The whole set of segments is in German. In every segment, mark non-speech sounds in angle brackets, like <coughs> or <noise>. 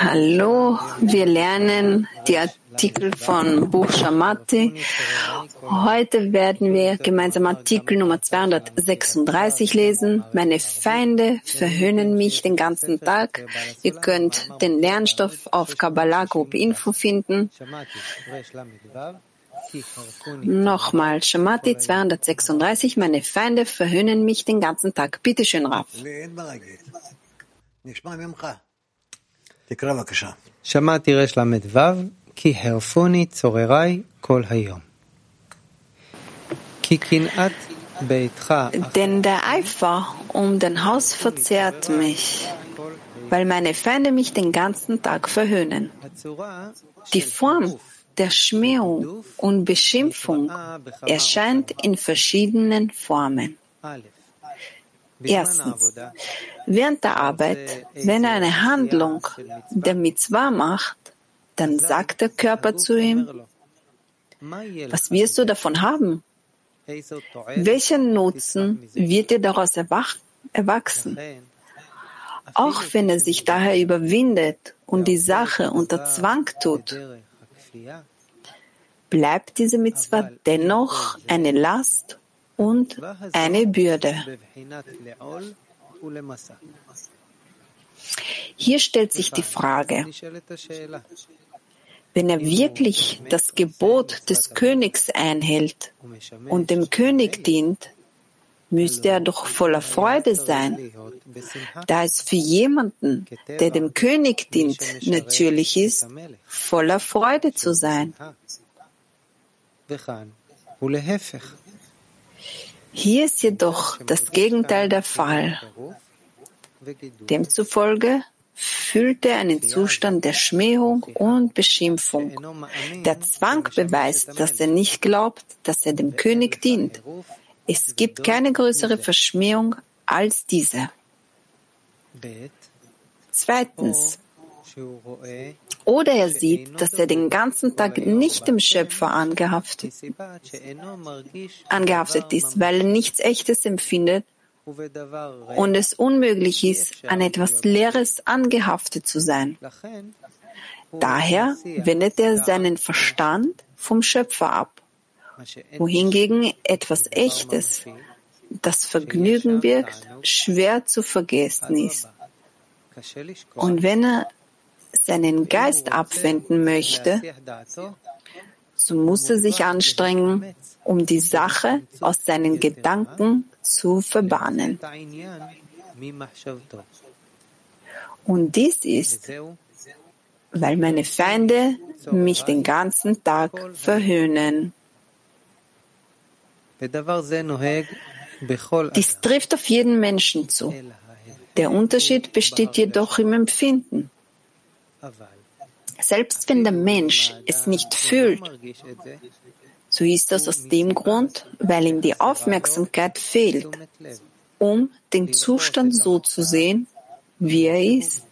Hallo, wir lernen die Artikel von Buch Shamati. Heute werden wir gemeinsam Artikel Nummer 236 lesen. Meine Feinde verhöhnen mich den ganzen Tag. Ihr könnt den Lernstoff auf Kabbalah Group Info finden. Nochmal, Shamati 236, meine Feinde verhöhnen mich den ganzen Tag. Bitte schön, Raf. שמעתי רל"ו, כי הרפוני צורריי כל היום. כי קנאת ביתך... Denn der Eifer um den Haus verzehrt mich, weil meine Feinde mich den ganzen Tag verhöhnen. Die Form der Schmähung und Beschimpfung erscheint in verschiedenen Formen. Erstens, während der Arbeit, wenn er eine Handlung der Mitzvah macht, dann sagt der Körper zu ihm, was wirst du davon haben? Welchen Nutzen wird dir daraus erwachsen? Auch wenn er sich daher überwindet und die Sache unter Zwang tut, bleibt diese Mitzvah dennoch eine Last und eine Bürde. Hier stellt sich die Frage, wenn er wirklich das Gebot des Königs einhält und dem König dient, müsste er doch voller Freude sein, da es für jemanden, der dem König dient, natürlich ist, voller Freude zu sein. Hier ist jedoch das Gegenteil der Fall. Demzufolge fühlt er einen Zustand der Schmähung und Beschimpfung. Der Zwang beweist, dass er nicht glaubt, dass er dem König dient. Es gibt keine größere Verschmähung als diese. Zweitens, oder er sieht, dass er den ganzen Tag nicht dem Schöpfer angehaftet, angehaftet ist, weil er nichts Echtes empfindet und es unmöglich ist, an etwas Leeres angehaftet zu sein. Daher wendet er seinen Verstand vom Schöpfer ab, wohingegen etwas Echtes, das Vergnügen birgt, schwer zu vergessen ist. Und wenn er seinen Geist abwenden möchte, so muss er sich anstrengen, um die Sache aus seinen Gedanken zu verbannen. Und dies ist, weil meine Feinde mich den ganzen Tag verhöhnen. Dies trifft auf jeden Menschen zu. Der Unterschied besteht jedoch im Empfinden. Selbst wenn der Mensch es nicht fühlt, so ist das aus dem Grund, weil ihm die Aufmerksamkeit fehlt, um den Zustand so zu sehen, wie er ist.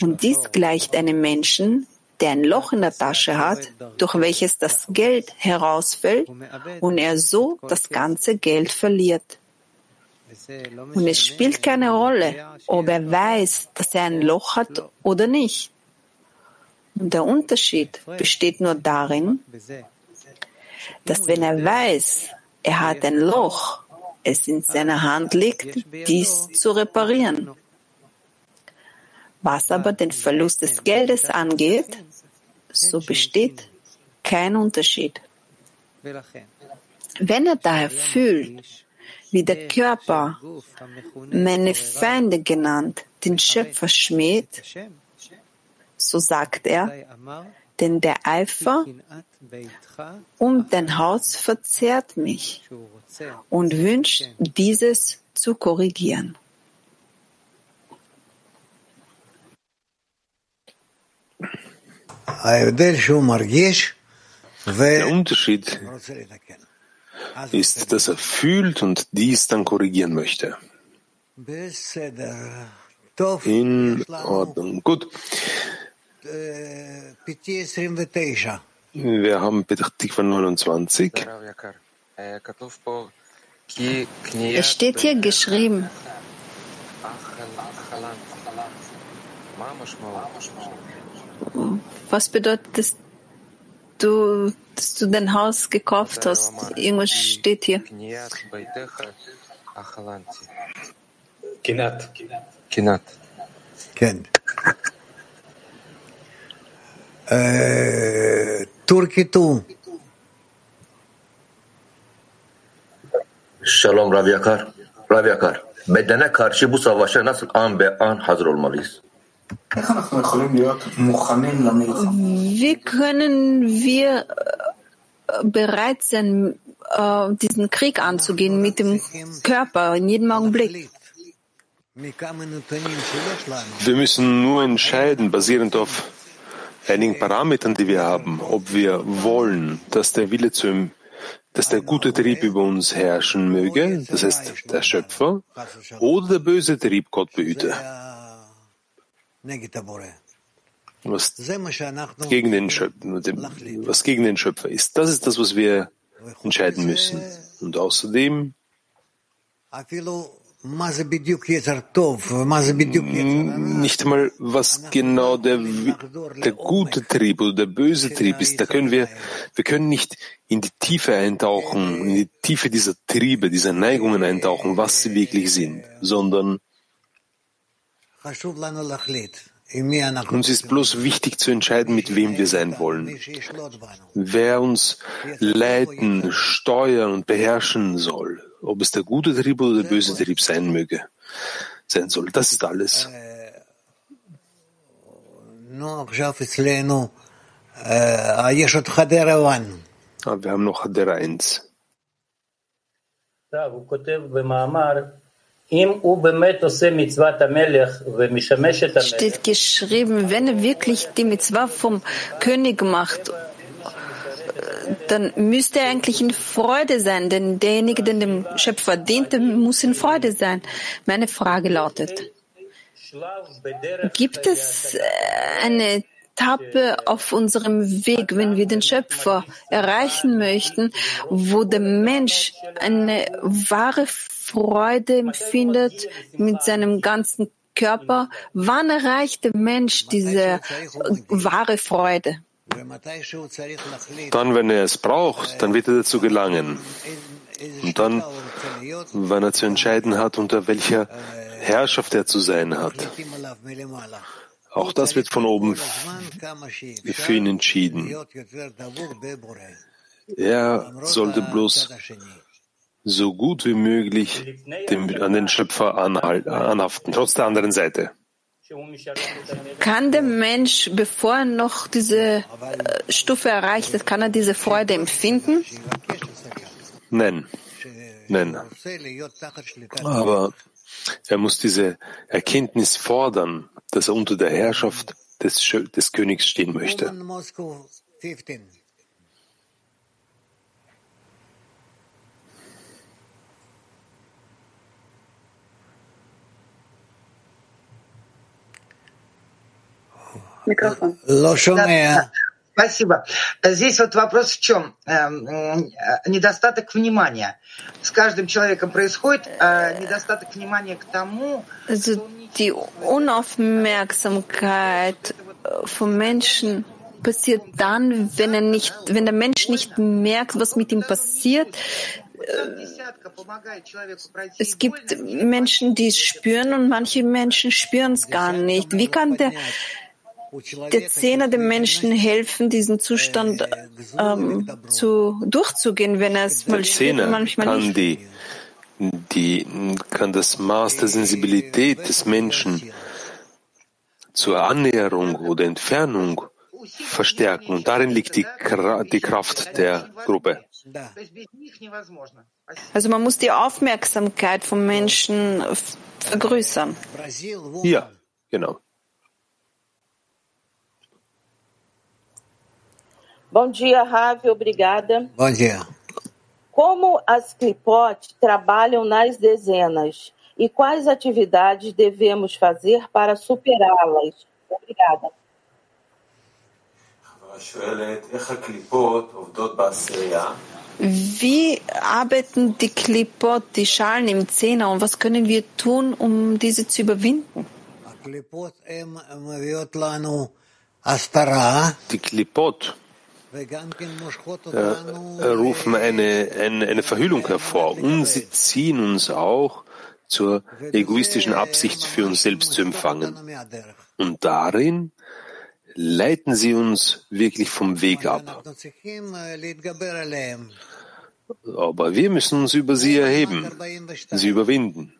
Und dies gleicht einem Menschen, der ein Loch in der Tasche hat, durch welches das Geld herausfällt und er so das ganze Geld verliert. Und es spielt keine Rolle, ob er weiß, dass er ein Loch hat oder nicht. Und der Unterschied besteht nur darin, dass wenn er weiß, er hat ein Loch, es in seiner Hand liegt, dies zu reparieren. Was aber den Verlust des Geldes angeht, so besteht kein Unterschied. Wenn er daher fühlt, wie der Körper, meine Feinde genannt, den Schöpfer schmäht, so sagt er, denn der Eifer um dein Haus verzehrt mich und wünscht, dieses zu korrigieren. Der Unterschied ist, dass er fühlt und dies dann korrigieren möchte. In Ordnung. Gut. Wir haben Petach 29. Es steht hier geschrieben. Was bedeutet das, du, dass du dein Haus gekauft hast. Irgendwas steht hier. Kinat. Kinat. Ken. Äh, Turkitu. Shalom Rav Yakar. Rav Yakar. Bedene karşı bu savaşa nasıl an be an hazır olmalıyız? Wie können wir bereit sein, diesen Krieg anzugehen mit dem Körper in jedem Augenblick? Wir müssen nur entscheiden, basierend auf einigen Parametern, die wir haben, ob wir wollen, dass der Wille zu ihm, dass der gute Trieb über uns herrschen möge, das heißt der Schöpfer, oder der böse Trieb, Gott behüte. Was gegen den Schöpfer, was gegen den Schöpfer ist. Das ist das, was wir entscheiden müssen. Und außerdem nicht mal, was genau der, der gute Trieb oder der böse Trieb ist. Da können wir, wir können nicht in die Tiefe eintauchen, in die Tiefe dieser Triebe, dieser Neigungen eintauchen, was sie wirklich sind, sondern uns ist bloß wichtig zu entscheiden, mit wem wir sein wollen. Wer uns leiten, steuern und beherrschen soll ob es der gute Trieb oder der böse Trieb sein möge, sein soll. Das ist alles. Aber wir haben noch Hadera 1. Steht geschrieben, wenn er wirklich die Mitzvah vom König macht dann müsste er eigentlich in Freude sein, denn derjenige, der dem Schöpfer dient, muss in Freude sein. Meine Frage lautet, gibt es äh, eine Etappe auf unserem Weg, wenn wir den Schöpfer erreichen möchten, wo der Mensch eine wahre Freude empfindet mit seinem ganzen Körper? Wann erreicht der Mensch diese wahre Freude? Dann, wenn er es braucht, dann wird er dazu gelangen. Und dann, wenn er zu entscheiden hat, unter welcher Herrschaft er zu sein hat. Auch das wird von oben für ihn entschieden. Er sollte bloß so gut wie möglich dem, an den Schöpfer anhaften, trotz der anderen Seite. Kann der Mensch, bevor er noch diese äh, Stufe erreicht hat, kann er diese Freude empfinden? Nein, nein. Aber er muss diese Erkenntnis fordern, dass er unter der Herrschaft des, des Königs stehen möchte. Микрофон. Да, спасибо. Здесь вот вопрос в чем? Недостаток внимания. С каждым человеком происходит недостаток внимания к тому, also die Unaufmerksamkeit von Menschen passiert dann, wenn er nicht, wenn der Mensch nicht merkt, was mit ihm passiert. Es gibt Menschen, die es spüren und manche Menschen spüren es gar nicht. Wie kann der der Zehner dem Menschen helfen, diesen Zustand ähm, zu, durchzugehen, wenn er es mal spürt manchmal nicht. Die, kann das Maß der Sensibilität des Menschen zur Annäherung oder Entfernung verstärken. Und darin liegt die, die Kraft der Gruppe. Also man muss die Aufmerksamkeit vom Menschen vergrößern. Ja, genau. Bom dia, Ravi, obrigada. Bom dia. Como as clipot trabalham nas dezenas e quais atividades devemos fazer para superá-las? Obrigada. Wie arbeiten die Klipot, die Schalen im Zehner und was können wir tun, um diese zu überwinden? Die Klipot rufen eine, eine, eine Verhüllung hervor und sie ziehen uns auch zur egoistischen Absicht für uns selbst zu empfangen. Und darin leiten sie uns wirklich vom Weg ab. Aber wir müssen uns über sie erheben, sie überwinden.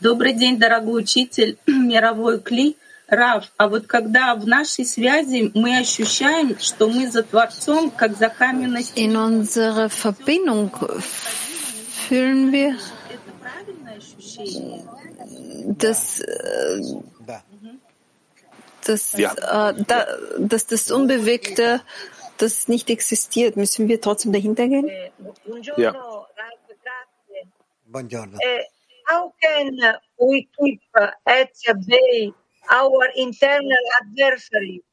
Добрый день, дорогой учитель, <clears throat> мировой кли. Рав, а вот когда в нашей связи мы ощущаем, что мы за Творцом, как за каменной In unserer Verbindung fühlen wir, dass, dass, Ja. äh, da, dass das Unbewegte, das nicht existiert. Müssen wir trotzdem dahinter gehen? Ja. Buongiorno. how can we keep at bay our internal adversary?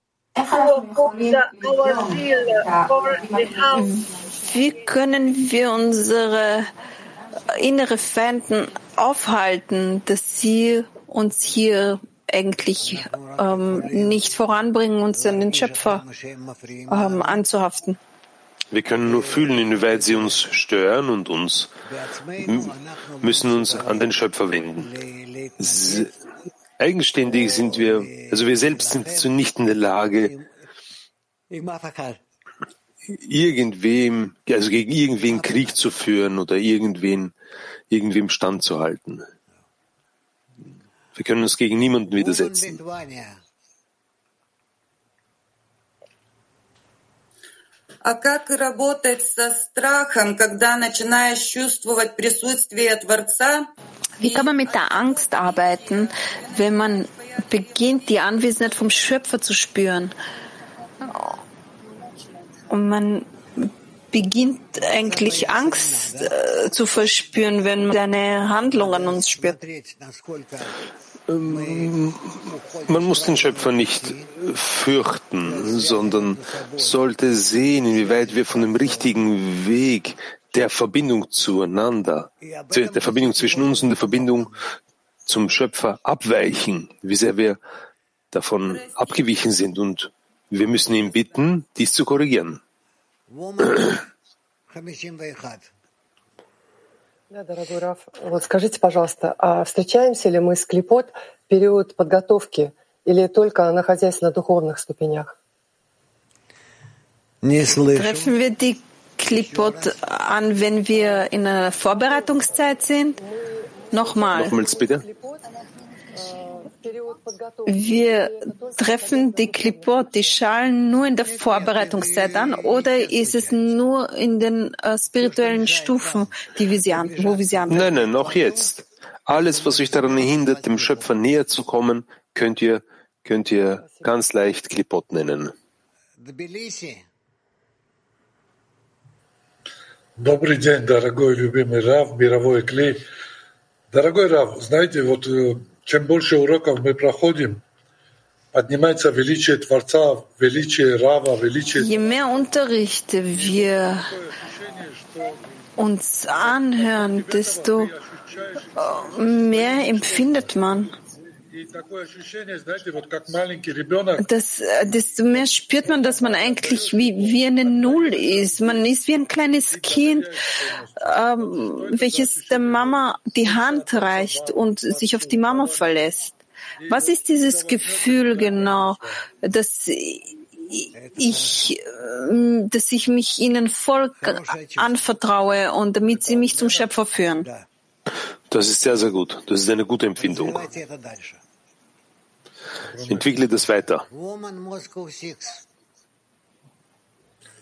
Wie können wir unsere innere Feinden aufhalten, dass sie uns hier eigentlich ähm, nicht voranbringen, uns an den Schöpfer ähm, anzuhaften? Wir können nur fühlen, inwieweit sie uns stören und uns müssen uns an den Schöpfer wenden. Eigenständig sind wir, also wir selbst sind so nicht in der Lage, irgendwem, also gegen irgendwen Krieg zu führen oder irgendwen, irgendwem standzuhalten. Wir können uns gegen niemanden widersetzen. А как работать со страхом, когда начинаешь чувствовать присутствие Творца? Wie kann man mit der Angst arbeiten, wenn man beginnt, die Anwesenheit vom Schöpfer zu spüren? Und man beginnt eigentlich Angst äh, zu verspüren, wenn man seine Handlungen uns spürt. Ähm, Man muss den Schöpfer nicht fürchten, sondern sollte sehen, inwieweit wir von dem richtigen Weg der Verbindung zueinander, zu- der Verbindung zwischen uns und der Verbindung zum Schöpfer abweichen, wie sehr wir davon abgewichen sind. Und wir müssen ihn bitten, dies zu korrigieren. <coughs> Woman 51. Да, дорогой Раф, вот скажите, пожалуйста, а встречаемся ли мы с Клипот в период подготовки или только на хозяйственно-духовных ступенях? Не слышу. Treffen wir die Klipot an, wenn wir in einer Vorbereitungszeit sind? Nochmal. Nochmals bitte. В период подготовки Wir treffen die Klipot, die Schalen nur in der Vorbereitungszeit an oder ist es nur in den äh, spirituellen Stufen, die wir sie an, wo wir sie anwenden? Nein, nein, auch jetzt. Alles, was euch daran hindert, dem Schöpfer näher zu kommen, könnt ihr, könnt ihr ganz leicht Klipot nennen. Тбилиси. Добрый день, дорогой любимый Рав, мировой клей. Дорогой Рав, знаете, вот э, чем больше уроков мы проходим, поднимается величие Творца, величие Рава, величие... Je mehr Unterrichte wir uns anhören, desto äh, mehr empfindet man. das, äh, desto mehr spürt man, dass man eigentlich wie, wie eine Null ist. Man ist wie ein kleines Kind, ähm, welches der Mama die Hand reicht und sich auf die Mama verlässt. Was ist dieses Gefühl genau, dass ich, ähm, dass ich mich ihnen voll anvertraue und damit sie mich zum Schöpfer führen? Das ist sehr, sehr gut. Das ist eine gute Empfindung. Давайте это дальше. Entwickle das weiter. Woman Moscow 6.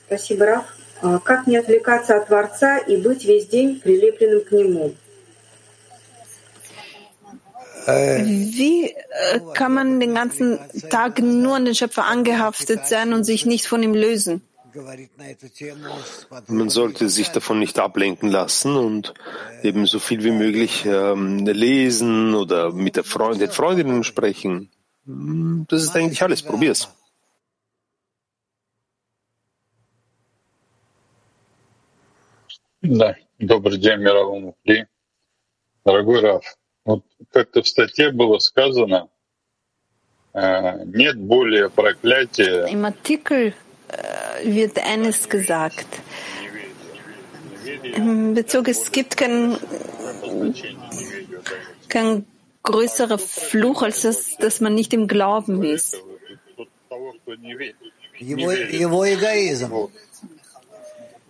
Спасибо, Раф. А Как не отвлекаться от Творца и быть весь день прилепленным к Нему? Wie äh, kann man den ganzen Tag nur an den Schöpfer angehaftet sein und sich nicht von ihm lösen? Говорит на эту тему с Man sollte sich davon nicht ablenken lassen und eben so viel wie möglich ähm, lesen oder mit der Freund, den Freundinnen sprechen. Tas está iniciales por vidas. Да, добрый день, мировому Фли. Дорогой Раф, вот как-то в статье было сказано, э, нет более проклятия. Äh, wird eines gesagt. In Bezug, es gibt kein, kein größerer Fluch, als das, dass man nicht im Glauben ist.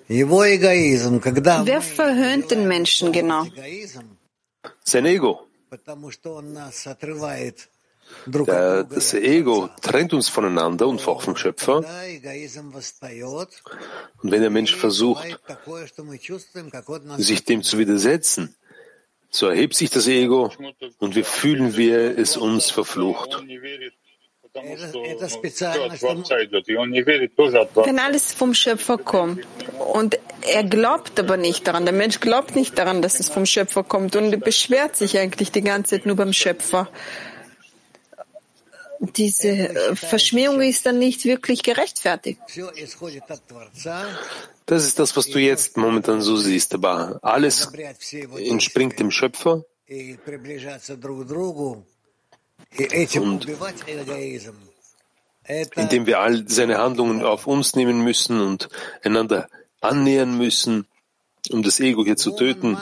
Wer verhöhnt den Menschen genau? Sein Ego. Das Ego trennt uns voneinander und auch vom Schöpfer. Und wenn der Mensch versucht, sich dem zu widersetzen, so erhebt sich das Ego und wir fühlen wir es uns verflucht. Wenn alles vom Schöpfer kommt. Und er glaubt aber nicht daran. Der Mensch glaubt nicht daran, dass es vom Schöpfer kommt und beschwert sich eigentlich die ganze Zeit nur beim Schöpfer. Diese äh, Verschmähung ist dann nicht wirklich gerechtfertigt. Das ist das, was du jetzt momentan so siehst, aber alles entspringt dem Schöpfer. Und indem wir all seine Handlungen auf uns nehmen müssen und einander annähern müssen, um das Ego hier zu töten,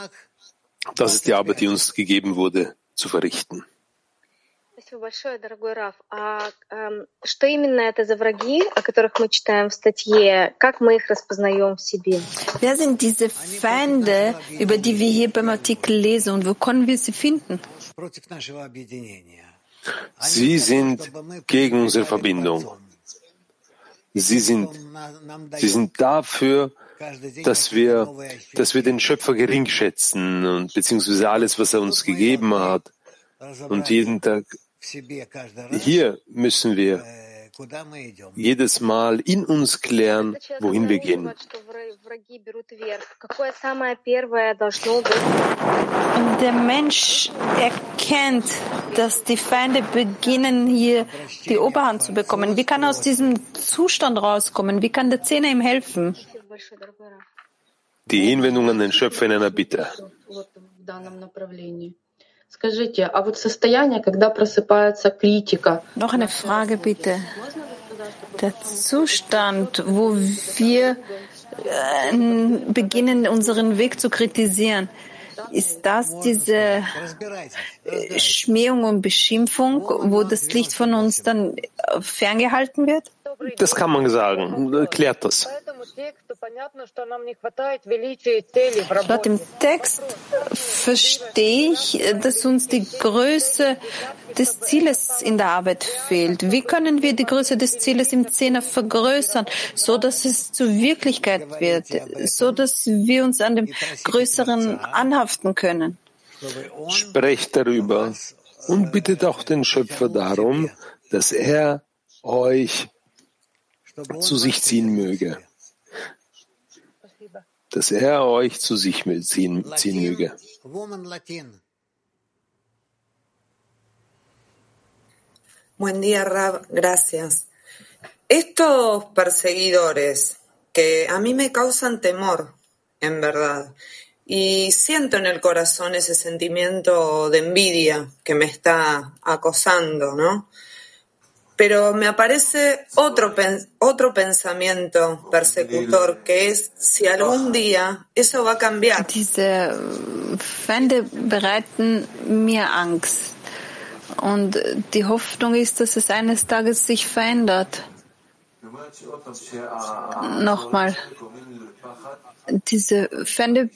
das ist die Arbeit, die uns gegeben wurde, zu verrichten. Спасибо большое, дорогой Раф. А эм, что именно это за враги, о которых мы читаем в статье? Как мы их распознаем в себе? Wer sind diese Feinde, über die wir hier beim Artikel lesen und wo können wir sie finden? против нашего объединения. Sie sind gegen unsere Verbindung. Sie sind, sie sind dafür, dass wir, dass wir den Schöpfer gering schätzen und beziehungsweise alles, was er uns gegeben hat. Und jeden Tag hier müssen wir jedes Mal in uns klären, wohin wir gehen. Der Mensch erkennt, dass die Feinde beginnen, hier die Oberhand zu bekommen. Wie kann er aus diesem Zustand rauskommen? Wie kann der Zähne ihm helfen? Die Hinwendung an den Schöpfer in einer Bitte. Noch eine Frage bitte. Der Zustand, wo wir äh, beginnen, unseren Weg zu kritisieren, ist das diese äh, Schmähung und Beschimpfung, wo das Licht von uns dann äh, ferngehalten wird? Das kann man sagen. Klärt das. Laut dem Text verstehe ich, dass uns die Größe des Zieles in der Arbeit fehlt. Wie können wir die Größe des Zieles im Zehner vergrößern, so dass es zur Wirklichkeit wird, so dass wir uns an dem Größeren anhaften können? Sprecht darüber und bittet auch den Schöpfer darum, dass er euch zu sich ziehen möge. Dass er euch zu sich ziehen, ziehen möge. Buen día, Rab. Gracias. Estos perseguidores que a mí me causan temor, en verdad, y siento en el corazón ese sentimiento de envidia que me está acosando, ¿no? Pero me aparece otro, pen- otro pensamiento persecutor, que es si algún día eso va a cambiar. Diese äh, Feinde bereiten mir Angst. Und äh, die Hoffnung ist, dass es eines Tages sich verändert. Nochmal. Diese Feinde,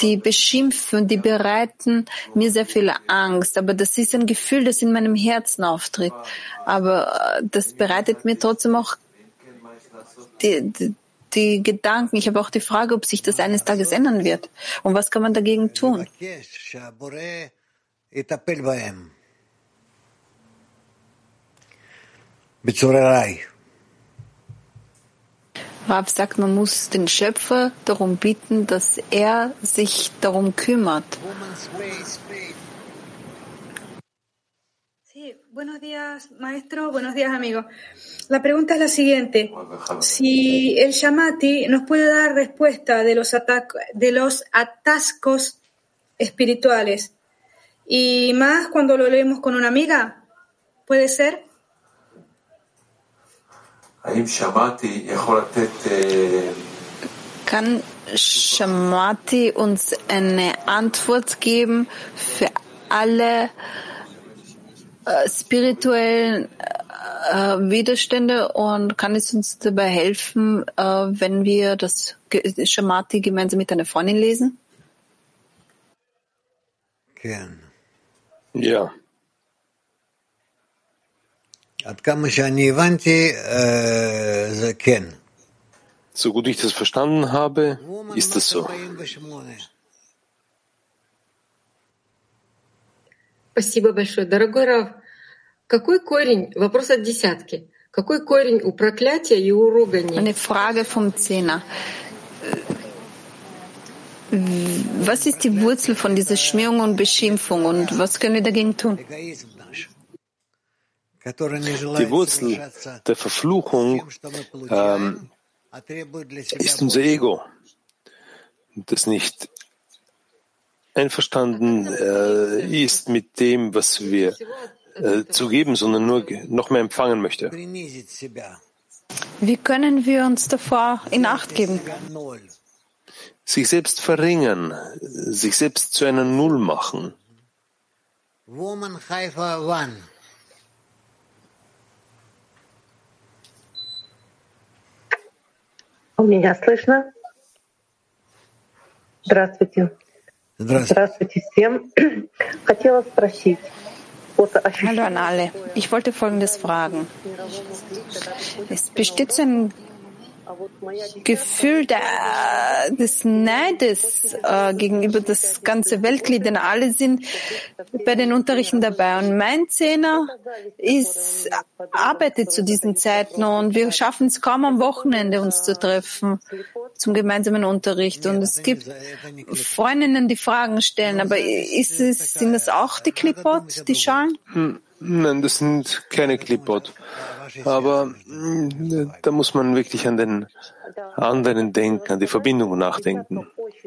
die beschimpfen, die bereiten mir sehr viel Angst. Aber das ist ein Gefühl, das in meinem Herzen auftritt. Aber äh, das bereitet mir trotzdem auch die, die, die Gedanken. Ich habe auch die Frage, ob sich das eines Tages ändern wird. Und was kann man dagegen tun? Mit Rav sagt, man muss den Schöpfer darum bitten, dass er sich darum kümmert. Sí, Buenos días, maestro. Buenos días, amigo. La pregunta es la siguiente. Si el Shamati nos puede dar respuesta de los, de los atascos espirituales y más cuando lo leemos con una amiga, ¿puede ser? Kann Shamati uns eine Antwort geben für alle äh, spirituellen äh, Widerstände und kann es uns dabei helfen, äh, wenn wir das Shamati gemeinsam mit einer Freundin lesen? Ja. So gut ich das verstanden habe, ist das so. Спасибо большое. Дорогой Рав, какой корень, вопрос от десятки, какой корень у проклятия и у ругани? Eine Frage vom Zehner. Was ist die Wurzel von dieser Schmierung und Beschimpfung und was können wir dagegen tun? Die Wurzel der Verfluchung ähm, ist unser Ego, das nicht einverstanden äh, ist mit dem, was wir äh, zu geben, sondern nur noch mehr empfangen möchte. Wie können wir uns davor in Acht geben? Sich selbst verringern, sich selbst zu einer Null machen. Woman Haifa One. Меня слышно? Здравствуйте. Здравствуйте всем. Хотела спросить. Hallo an alle. Ich wollte Folgendes fragen. Es besteht so ein Gefühl der, des Neides äh, gegenüber das ganze Weltglied, denn alle sind bei den Unterrichten dabei. Und mein Zehner ist, arbeitet zu diesen Zeiten und wir schaffen es kaum am Wochenende uns zu treffen zum gemeinsamen Unterricht. Und es gibt Freundinnen, die Fragen stellen, aber ist es, sind das auch die Clipboard, die Schalen? Hm. Nein, das sind keine Clipboard. Aber da muss man wirklich an den anderen denken, an die Verbindung nachdenken. Ich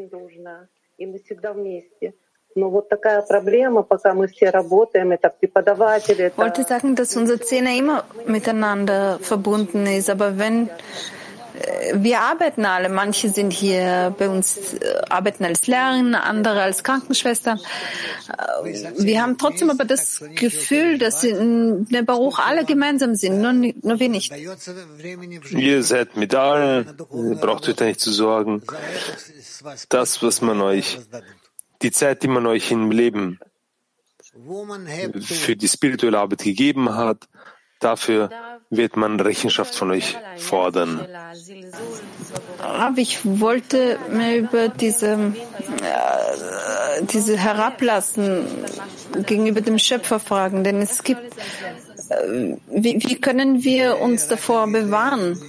wollte sagen, dass unser Zehner immer miteinander verbunden ist, aber wenn wir arbeiten alle. Manche sind hier bei uns, äh, arbeiten als Lehrerin, andere als Krankenschwestern. Äh, wir haben trotzdem aber das Gefühl, dass in der Baruch alle gemeinsam sind, nur, nur wir nicht. Ihr seid mit allen, braucht euch da nicht zu sorgen. Das, was man euch, die Zeit, die man euch im Leben für die spirituelle Arbeit gegeben hat, dafür wird man Rechenschaft von euch fordern. Aber ich wollte mir über diese, äh, diese Herablassen gegenüber dem Schöpfer fragen, denn es gibt, äh, wie, wie können wir uns davor bewahren?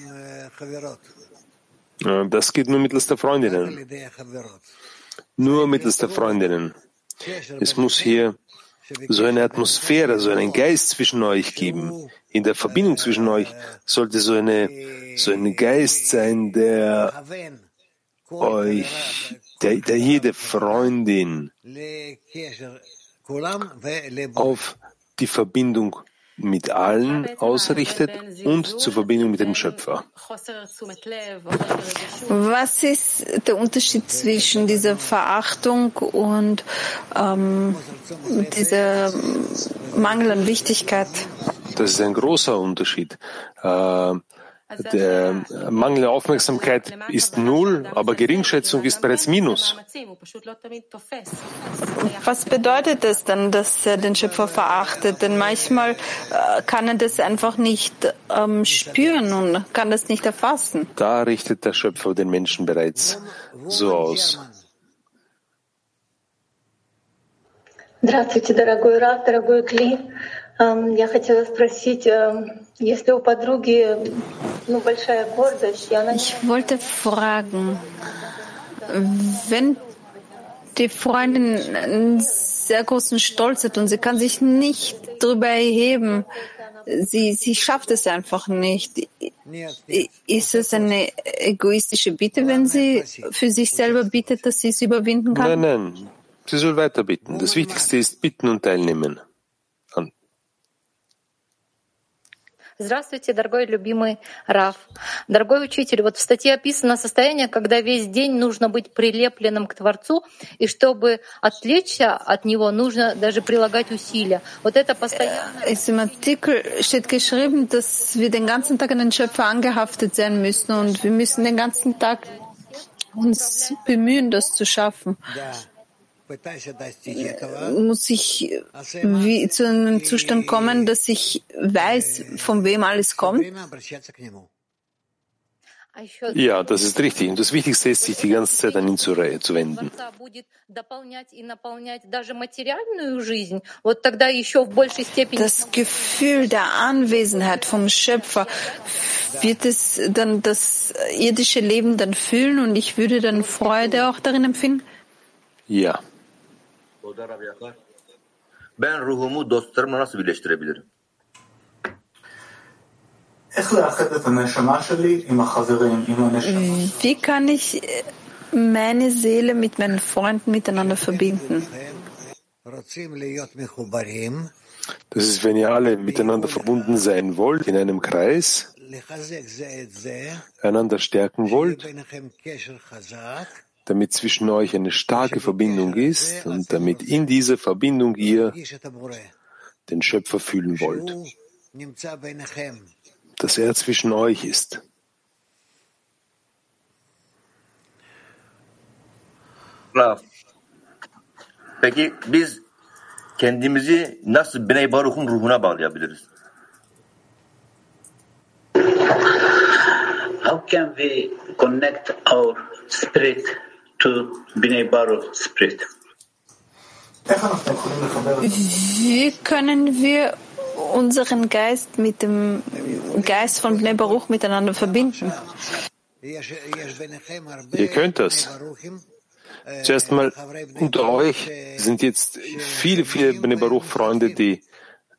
Das geht nur mittels der Freundinnen. Nur mittels der Freundinnen. Es muss hier so eine Atmosphäre, so einen Geist zwischen euch geben. In der Verbindung zwischen euch sollte so eine, so ein Geist sein, der euch, der, der jede Freundin auf die Verbindung mit allen ausrichtet und zur Verbindung mit dem Schöpfer. Was ist der Unterschied zwischen dieser Verachtung und ähm, dieser Mangel an Wichtigkeit? Das ist ein großer Unterschied. Äh, der Mangel der Aufmerksamkeit ist null, aber Geringschätzung ist bereits Minus. Was bedeutet es dann, dass er den Schöpfer verachtet? Denn manchmal äh, kann er das einfach nicht ähm, spüren und kann das nicht erfassen. Da richtet der Schöpfer den Menschen bereits so aus. Здравствуйте, дорогой Рав, дорогой Кли. Я хотела спросить, ich wollte fragen, wenn die Freundin einen sehr großen Stolz hat und sie kann sich nicht darüber erheben, sie, sie schafft es einfach nicht. Ist es eine egoistische Bitte, wenn sie für sich selber bittet, dass sie es überwinden kann? Nein, nein. Sie soll weiter bitten. Das Wichtigste ist bitten und teilnehmen. Здравствуйте, дорогой любимый Раф. Дорогой учитель, вот в статье описано состояние, когда весь день нужно быть прилепленным к Творцу, и чтобы отвлечься от него, нужно даже прилагать усилия. Вот это постоянно... Es im Artikel steht geschrieben, dass wir den ganzen Tag an den Schöpfer angehaftet sein müssen und wir müssen den ganzen Tag uns bemühen, das zu schaffen muss ich wie zu einem Zustand kommen, dass ich weiß, von wem alles kommt? Ja, das ist richtig. Und das Wichtigste ist, sich die ganze Zeit an ihn zu, zu wenden. Das Gefühl der Anwesenheit vom Schöpfer wird es dann das irdische Leben dann fühlen und ich würde dann Freude auch darin empfinden? Ja. Ben ruhumu dostlarımla nasıl birleştirebilirim? Wie kann ich meine Seele mit meinen Freunden miteinander verbinden? Das ist, wenn ihr alle miteinander verbunden sein wollt, in einem Kreis, einander stärken wollt, damit zwischen euch eine starke Verbindung ist und damit in dieser Verbindung ihr den Schöpfer fühlen wollt, dass er zwischen euch ist. Peki biz kendimizi nasıl Bnei Baruch'un ruhuna bağlayabiliriz? How can we connect our spirit to Bnei Baruch spirit? Wie können wir unseren Geist mit dem Geist von Bnei Baruch miteinander verbinden? Ihr könnt das. Zuerst mal unter euch sind jetzt viele, viele Bnei Baruch Freunde, die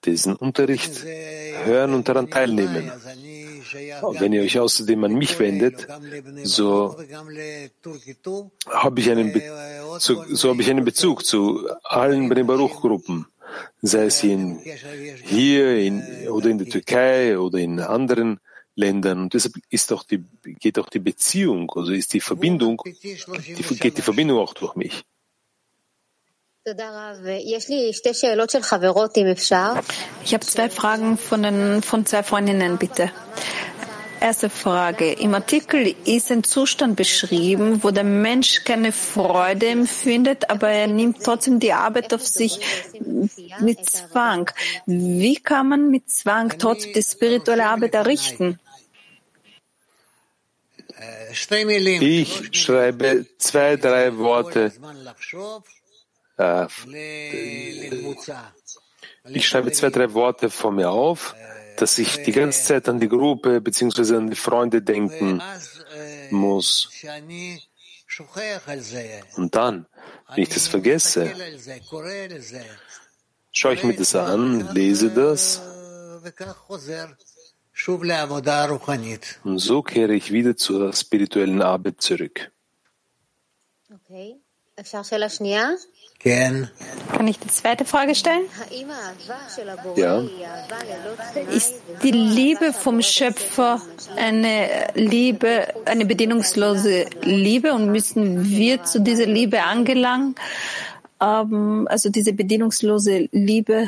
diesen Unterricht hören und daran teilnehmen. Wenn ihr euch außerdem an mich wendet, so habe ich einen, Bezug, so habe ich einen Bezug zu allen Bnei Baruch Gruppen, sei es in, hier in, oder in der Türkei oder in anderen Ländern. Und deshalb ist auch die, geht auch die Beziehung, also ist die Verbindung, die, geht die Verbindung auch durch mich. Ich habe zwei Fragen von, den, von zwei Freundinnen, bitte. Erste Frage. Im Artikel ist ein Zustand beschrieben, wo der Mensch keine Freude empfindet, aber er nimmt trotzdem die Arbeit auf sich mit Zwang. Wie kann man mit Zwang trotzdem die spirituelle Arbeit errichten? Ich schreibe zwei, drei Worte. Äh, ich schreibe zwei, drei Worte von mir auf dass ich die ganze Zeit an die Gruppe bzw. an die Freunde denken muss. Und dann, wenn ich das vergesse, schaue ich mir das an, lese das und so kehre ich wieder zur spirituellen Arbeit zurück. Okay. Kann ich die zweite Frage stellen? Ja. Ist die Liebe vom Schöpfer eine Liebe, eine bedingungslose Liebe und müssen wir zu dieser Liebe angelangen? Ähm, also diese bedingungslose Liebe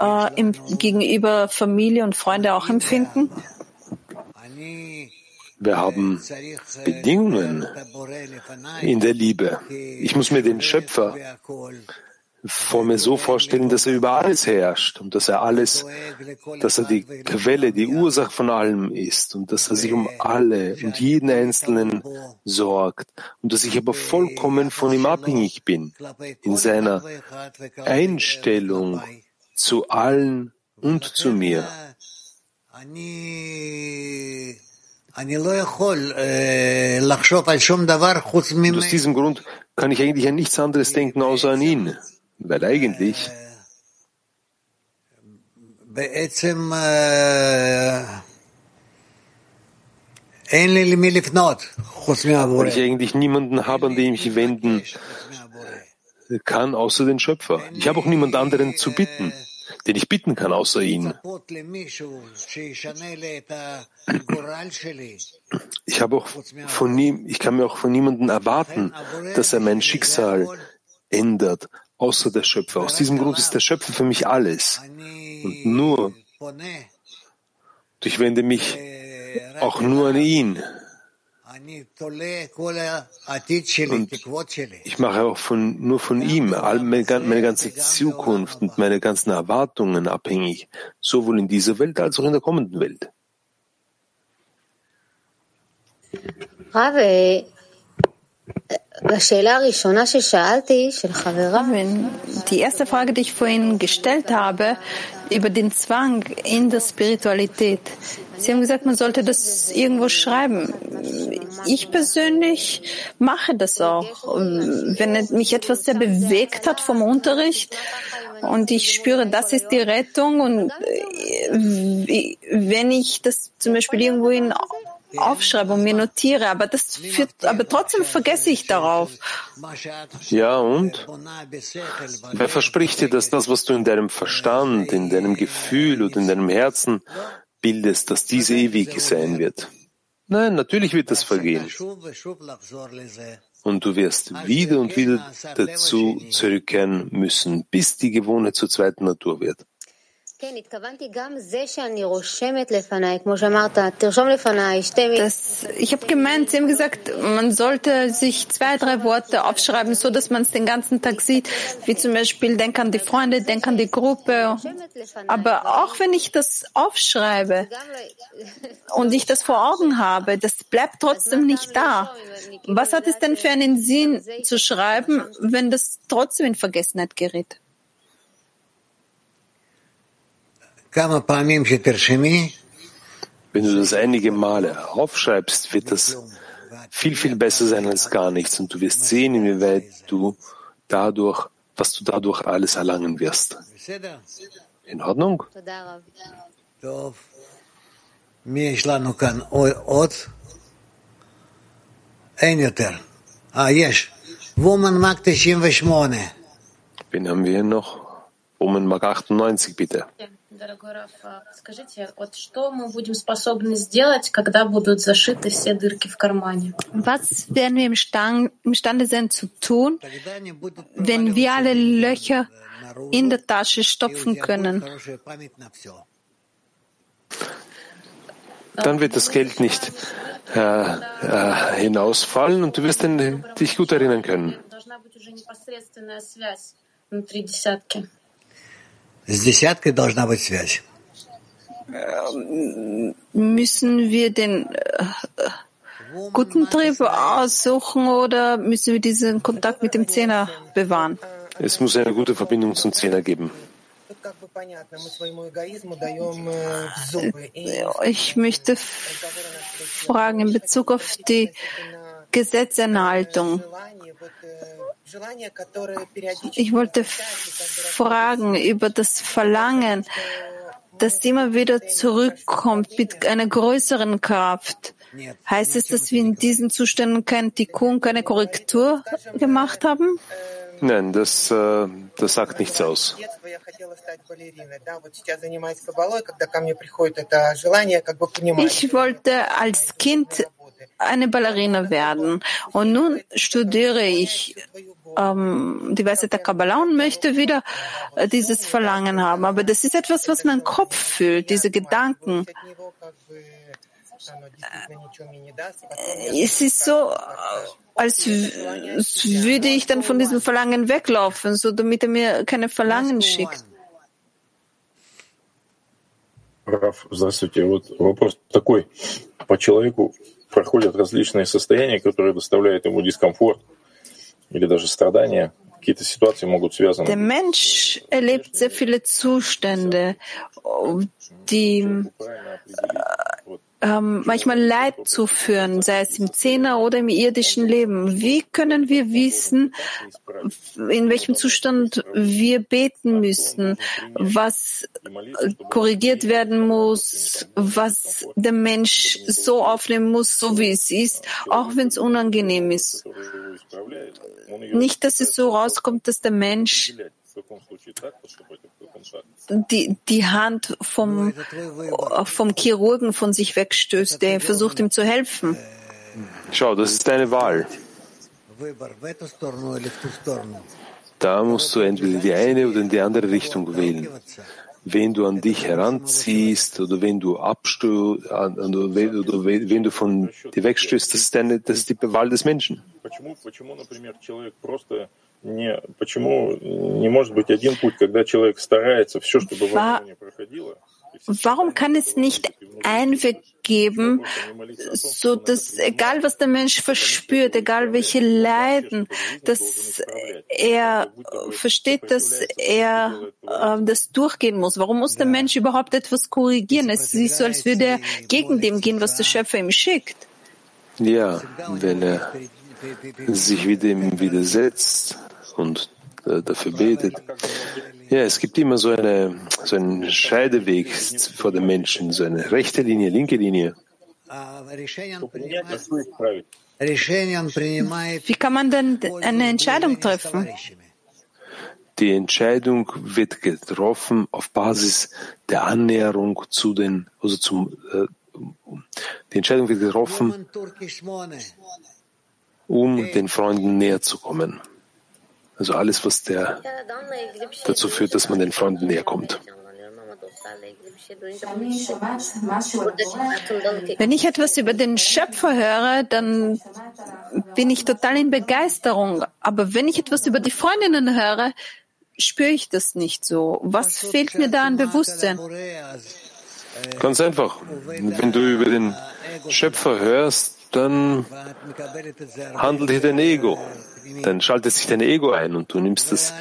äh, im, gegenüber Familie und Freunde auch empfinden? Wir haben Bedingungen in der Liebe. Ich muss mir den Schöpfer vor mir so vorstellen, dass er über alles herrscht und dass er alles, dass er die Quelle, die Ursache von allem ist und dass er sich um alle und jeden Einzelnen sorgt und dass ich aber vollkommen von ihm abhängig bin in seiner Einstellung zu allen und zu mir. Und aus diesem Grund kann ich eigentlich an nichts anderes denken außer an ihn, weil eigentlich weil ich eigentlich niemanden habe, an den ich wenden kann, außer den Schöpfer. Ich habe auch niemanden anderen zu bitten den ich bitten kann, außer ihn. Ich habe auch von nie, ich kann mir auch von niemandem erwarten, dass er mein Schicksal ändert, außer der Schöpfer. Aus diesem Grund ist der Schöpfer für mich alles. Und nur, ich wende mich auch nur an ihn. Und ich mache auch von, nur von ihm all meine, meine ganze Zukunft und meine ganzen Erwartungen abhängig, sowohl in dieser Welt als auch in der kommenden Welt. Rabbi, die erste Frage, die ich vorhin gestellt habe, über den Zwang in der Spiritualität. Sie haben gesagt, man sollte das irgendwo schreiben. Ich persönlich mache das auch. Wenn mich etwas sehr bewegt hat vom Unterricht und ich spüre, das ist die Rettung und äh, wenn ich das zum Beispiel irgendwo in aufschreibe und mir notiere, aber das führt, aber trotzdem vergesse ich darauf. Ja, und? Wer verspricht dir, dass das, was du in deinem Verstand, in deinem Gefühl und in deinem Herzen bildest, dass diese ewig sein wird? Nein, natürlich wird das vergehen. Und du wirst wieder und wieder dazu zurückkehren müssen, bis die Gewohnheit zur zweiten Natur wird. Das, ich habe gemeint, Sie haben gesagt, man sollte sich zwei, drei Worte aufschreiben, so dass man es den ganzen Tag sieht, wie zum Beispiel, denk an die Freunde, denk an die Gruppe. Aber auch wenn ich das aufschreibe und ich das vor Augen habe, das bleibt trotzdem nicht da. Was hat es denn für einen Sinn zu schreiben, wenn das trotzdem in Vergessenheit gerät? Wenn du das einige Male aufschreibst, wird das viel, viel besser sein als gar nichts und du wirst sehen, inwieweit du dadurch, was du dadurch alles erlangen wirst. In Ordnung? Wen haben wir noch? Woman Mark 98, bitte. Дорогой Раф, скажите, вот что мы будем способны сделать, когда будут зашиты все дырки в кармане? Was werden wir imstande sein zu tun, wenn wir alle Löcher in der Tasche stopfen können? Dann wird das Geld nicht äh, äh, hinausfallen und du wirst dich gut erinnern können. Внутри десятки. С десяткой должна быть связь. Müssen wir den äh, guten Trieb aussuchen oder müssen wir diesen Kontakt mit dem Zehner bewahren? Es muss eine gute Verbindung zum Zehner geben. Ich möchte fragen in Bezug auf die Gesetzerhaltung. Ich wollte fragen über das Verlangen, das immer wieder zurückkommt mit einer größeren Kraft. Heißt es, dass wir in diesen Zuständen kein Tikkun, keine Korrektur gemacht haben? Nein, das, äh, das sagt nichts aus. Ich wollte als Kind eine Ballerina werden und nun studiere ich ähm, die Weise der Kabbalah und möchte wieder äh, dieses Verlangen haben. Aber das ist etwas, was mein Kopf fühlt, diese Gedanken. Äh, es ist so, äh, als würde ich dann von diesem Verlangen weglaufen, so damit er mir keine Verlangen schickt. Раф, здравствуйте. Вот вопрос такой. По человеку проходят различные состояния, которые доставляют ему дискомфорт Или даже страдания. Какие-то ситуации могут связаны. Ähm, manchmal Leid zuführen, sei es im Zehner oder im irdischen Leben. Wie können wir wissen, in welchem Zustand wir beten müssen, was korrigiert werden muss, was der Mensch so aufnehmen muss, so wie es ist, auch wenn es unangenehm ist. Nicht, dass es so rauskommt, dass der Mensch die, die Hand vom, vom Chirurgen von sich wegstößt, der versucht ihm zu helfen. Schau, das ist deine Wahl. Da musst du entweder die eine oder in die andere Richtung wählen. Wen du an dich heranziehst oder wen du abstößt oder wen du von dir wegstößt, das ist, deine, das ist die Wahl des Menschen Не, почему не может быть один путь, когда человек старается все, чтобы в не проходило? Warum kann es nicht einen Weg geben, so dass egal was der Mensch verspürt, egal welche Leiden, dass er versteht, dass er äh, das durchgehen muss? Warum muss der Mensch überhaupt etwas korrigieren? Es ist so, als würde er gegen dem gehen, was der Schöpfer ihm schickt. Ja, wenn er sich wieder ihm widersetzt und äh, dafür betet. Ja, es gibt immer so, eine, so einen Scheideweg vor den Menschen, so eine rechte Linie, linke Linie. Wie kann man denn eine Entscheidung treffen? Die Entscheidung wird getroffen auf Basis der Annäherung zu den, also zum, äh, die Entscheidung wird getroffen, um den Freunden näher zu kommen. Also alles, was der dazu führt, dass man den Freunden näher kommt. Wenn ich etwas über den Schöpfer höre, dann bin ich total in Begeisterung. Aber wenn ich etwas über die Freundinnen höre, spüre ich das nicht so. Was fehlt mir da an Bewusstsein? Ganz einfach. Wenn du über den Schöpfer hörst, dann handelt hier dein Ego. Dann schaltet sich dein Ego ein und du nimmst das,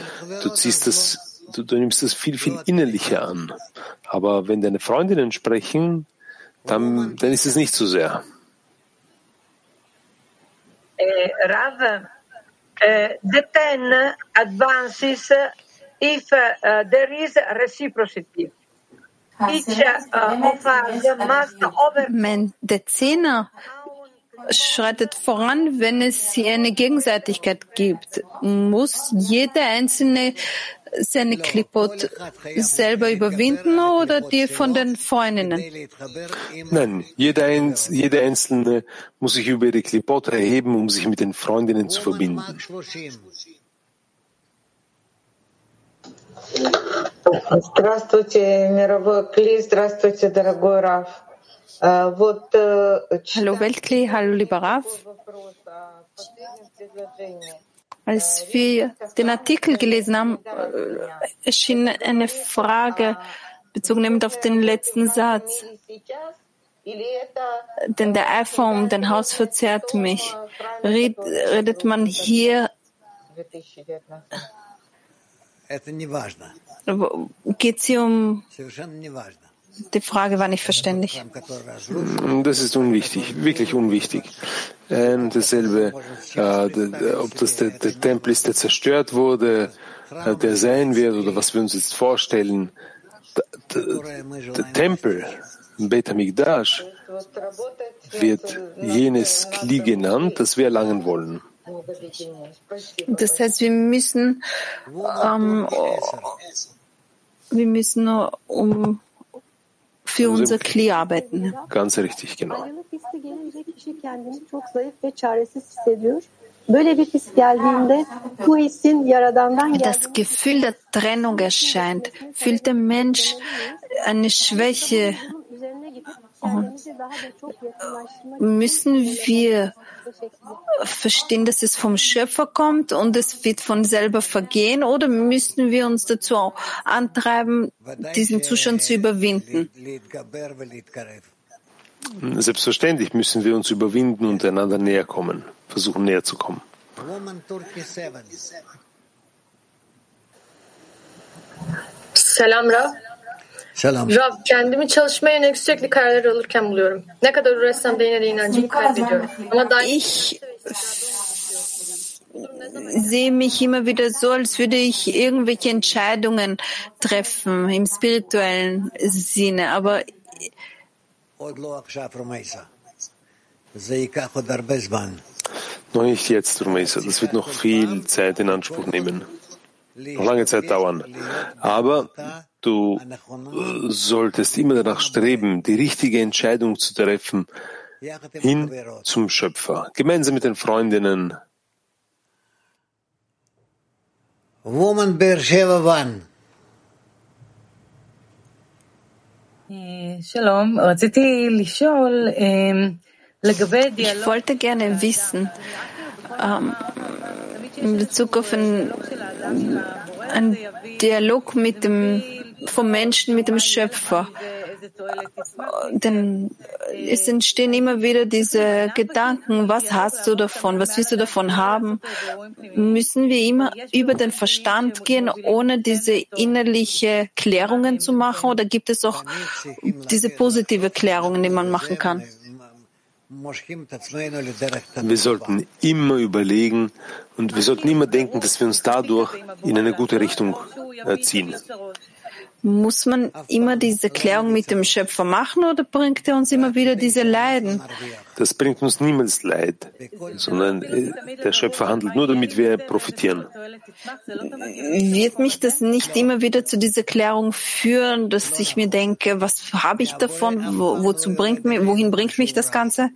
du ziehst das, du, du nimmst das viel, viel innerlicher an. Aber wenn deine Freundinnen sprechen, dann, dann ist es nicht so sehr. Eh, Rav, eh, the ten advances if uh, there is reciprocity. Each uh, of us must over... Der Zehner schreitet voran, wenn es hier eine Gegenseitigkeit gibt. Muss jeder Einzelne seine Klipot selber überwinden oder die von den Freundinnen? Nein, jeder, Einz jeder Einzelne muss sich über die Klipot erheben, um sich mit den Freundinnen zu verbinden. Здравствуйте, мировой Кли, здравствуйте, дорогой Раф. Hallo Weltkli, hallo lieber Rav. Als wir den Artikel gelesen haben, erschien eine Frage bezogen auf den letzten Satz. Denn der Eifer um dein Haus verzehrt mich. Redet man hier Geht es hier um die Frage war nicht verständlich. Das ist unwichtig, wirklich unwichtig. Ähm, dasselbe, äh, ob das der, der, Tempel ist, der zerstört wurde, äh, der sein wird oder was wir uns jetzt vorstellen. Der, der Tempel, Beit HaMikdash, wird jenes Kli genannt, das wir erlangen wollen. Das heißt, wir müssen, ähm, wir müssen um für unser Kli arbeiten. Ganz richtig, genau. Das Gefühl der Trennung erscheint, fühlt der Mensch eine Schwäche. Und müssen wir verstehen, dass es vom Schöpfer kommt und es wird von selber vergehen oder müssen wir uns dazu antreiben, diesen Zustand zu überwinden? Selbstverständlich müssen wir uns überwinden und einander näher kommen, versuchen näher zu kommen. Salam Rav. Rav, kendimi çalışmaya yönelik sürekli kararlar alırken buluyorum. Ne kadar uğraşsam da yine de inancımı kaybediyorum. Ama daima Ich sehe mich immer wieder so, als würde ich irgendwelche Entscheidungen treffen im spirituellen Sinne. Aber Noch nicht jetzt, Rumesa. Das wird noch viel Zeit in Anspruch nehmen. Noch lange Zeit dauern. Aber Du solltest immer danach streben, die richtige Entscheidung zu treffen, hin zum Schöpfer, gemeinsam mit den Freundinnen. Woman Beersheba One. Ich wollte gerne wissen, ähm, in Bezug auf einen, einen Dialog mit dem vom Menschen mit dem Schöpfer. Denn es entstehen immer wieder diese Gedanken, was hast du davon, was willst du davon haben? Müssen wir immer über den Verstand gehen, ohne diese innerliche Klärungen zu machen? Oder gibt es auch diese positive Klärungen, die man machen kann? Wir sollten immer überlegen und wir sollten immer denken, dass wir uns dadurch in eine gute Richtung äh, ziehen. Muss man immer diese Klärung mit dem Schöpfer machen oder bringt er uns immer wieder diese Leiden? Das bringt uns niemals Leid, sondern äh, der Schöpfer handelt nur, damit wir profitieren. Wird mich das nicht immer wieder zu dieser Klärung führen, dass ich mir denke, was habe ich davon? Wo, wozu bringt mir, wohin bringt mich das Ganze?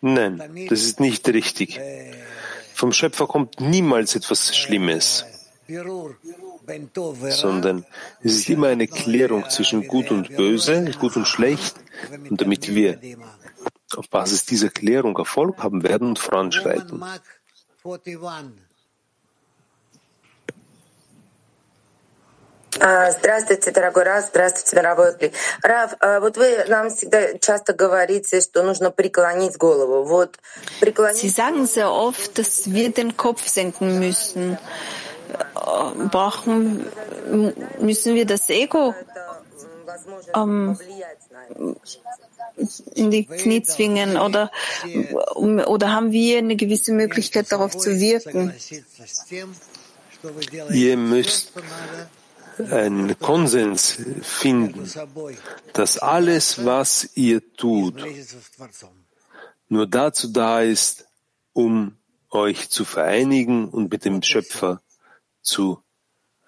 Nein, das ist nicht richtig. Vom Schöpfer kommt niemals etwas Schlimmes, sondern es ist immer eine Klärung zwischen Gut und Böse, Gut und Schlecht. Und damit wir auf Basis dieser Klärung Erfolg haben werden und voranschreiten. А, Здравствуйте, дорогой Рав, здравствуйте, мировой Кли. Рав, а вот вы нам всегда часто говорите, что нужно преклонить голову. Вот Sie преклонить sagen sehr oft, dass wir den Kopf senken müssen. Brauchen, müssen wir das Ego ähm, in die Knie zwingen oder, oder haben wir eine gewisse Möglichkeit darauf zu wirken? Ihr müsst einen Konsens finden, dass alles, was ihr tut, nur dazu da ist, um euch zu vereinigen und mit dem Schöpfer zu,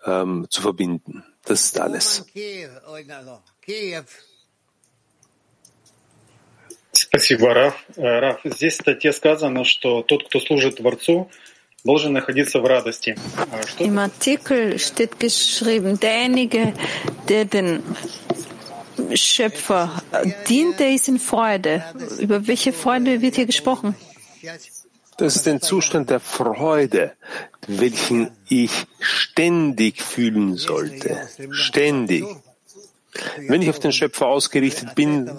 ähm, zu verbinden. Das ist alles. Спасибо, Раф. Э, Раф, здесь в статье сказано, что тот, кто служит Творцу, должен находиться в радости. А Что Im Artikel steht geschrieben, derjenige, der den Schöpfer dient, der ist in Freude. Über welche Freude wird hier gesprochen? Das ist ein Zustand der Freude, welchen ich ständig fühlen sollte. Ständig. Wenn ich auf den Schöpfer ausgerichtet bin,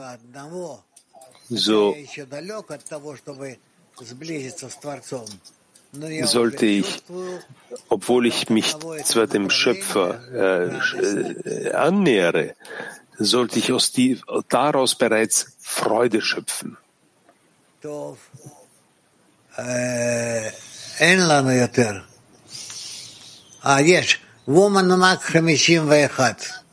so sollte ich, obwohl ich mich zwar dem Schöpfer äh, äh, annähere, sollte ich aus die, daraus bereits Freude schöpfen. אין לנו יותר. אה, יש. וומן מק 51.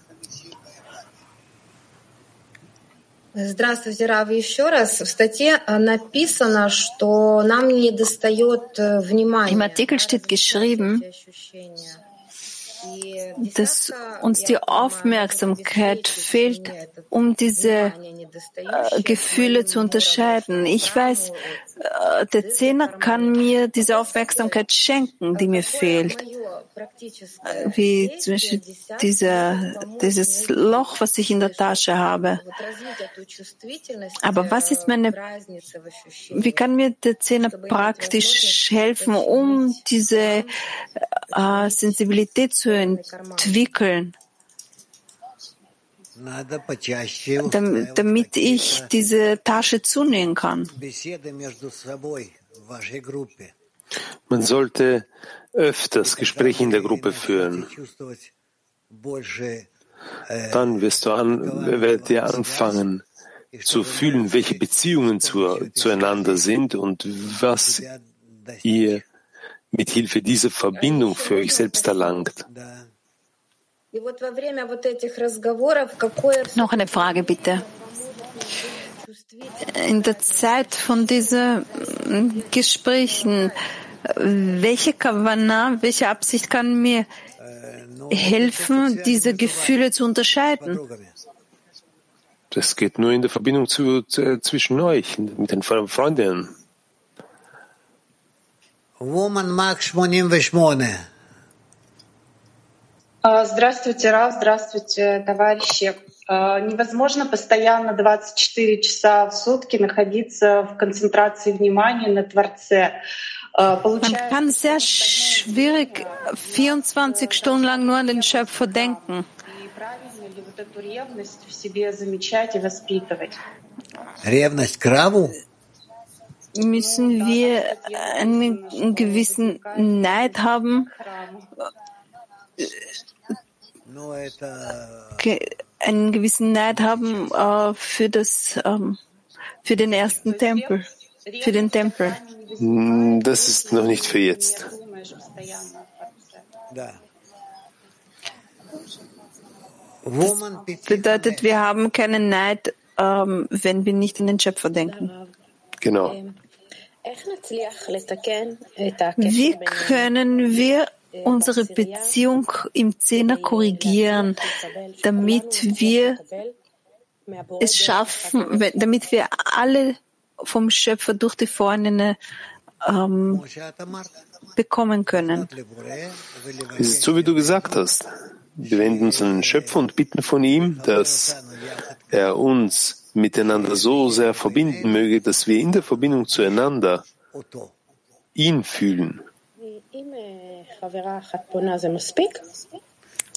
Здравствуйте, Рав, еще раз. В статье а, написано, что нам не достает э, Im внимания. Artikel steht geschrieben, dass uns die Aufmerksamkeit fehlt, um diese äh, Gefühle zu unterscheiden. Ich weiß, äh, äh, der Zehner kann mir diese Aufmerksamkeit schenken, die mir fehlt. Äh, wie zum Beispiel dieser, dieses Loch, was ich in der Tasche habe. Aber was ist meine, wie kann mir der Zehner praktisch helfen, um diese äh, Sensibilität zu entwickeln? damit ich diese Tasche zunehmen kann. Man sollte öfters Gespräche in der Gruppe führen. Dann wirst du an, werdet ihr anfangen zu fühlen, welche Beziehungen zu, zueinander sind und was ihr mit Hilfe dieser Verbindung für euch selbst erlangt. Noch eine Frage bitte. In der Zeit von diesen mm, Gesprächen, welche Kavana, welche Absicht kann mir helfen, diese Gefühle zu unterscheiden? Das geht nur in der Verbindung zu, zu, zwischen euch, mit den Freundinnen. Woman Mark 88. Здравствуйте, Рав, здравствуйте, товарищи. Невозможно постоянно 24 часа в сутки находиться в концентрации внимания на Творце. Man kann sehr schwierig 24 Stunden lang nur an den Schöpfer denken. Ревность к Раву? Müssen wir einen gewissen Neid haben? Einen gewissen Neid haben äh, für das, ähm, für den ersten Tempel, für den Tempel. Hm, das ist noch nicht für jetzt. Das bedeutet, wir haben keinen Neid, ähm, wenn wir nicht an den Schöpfer denken. Genau. Wie können wir unsere Beziehung im Zehner korrigieren, damit wir es schaffen, damit wir alle vom Schöpfer durch die Freundinnen ähm, bekommen können. Es ist so, wie du gesagt hast. Wir wenden uns an den Schöpfer und bitten von ihm, dass er uns miteinander so sehr verbinden möge, dass wir in der Verbindung zueinander ihn fühlen.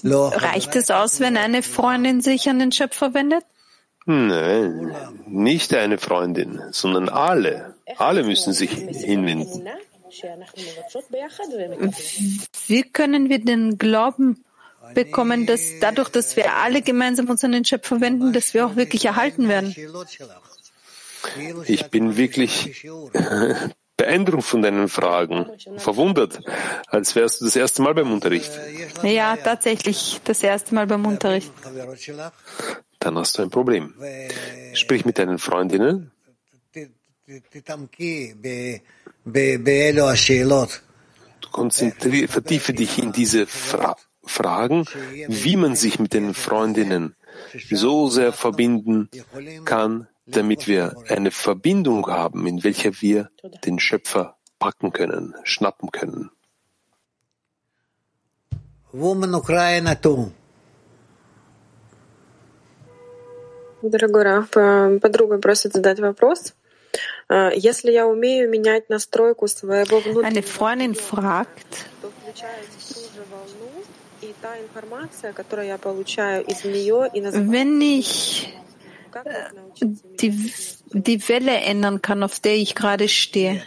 Reicht es aus, wenn eine Freundin sich an den Schöpfer wendet? Nein, nicht eine Freundin, sondern alle. Alle müssen sich hinwenden. Wie können wir den Glauben bekommen, dass dadurch, dass wir alle gemeinsam uns an den Schöpfer wenden, dass wir auch wirklich erhalten werden? Ich bin wirklich beeindruckt von deinen Fragen, verwundert, als wärst du das erste Mal beim Unterricht. Ja, tatsächlich, das erste Mal beim Unterricht. Dann hast du ein Problem. Sprich mit deinen Freundinnen. Konzentriere, vertiefe dich in diese Fra Fragen, wie man sich mit den Freundinnen so sehr verbinden kann, damit wir eine Verbindung haben, in welcher wir den Schöpfer packen können, schnappen können. Woman Ukraine too. Дорогой Раф, подруга просит задать вопрос. Если я умею менять настройку своего внутреннего... Eine Freundin fragt, wenn ich die, die Welle ändern kann, auf der ich gerade stehe.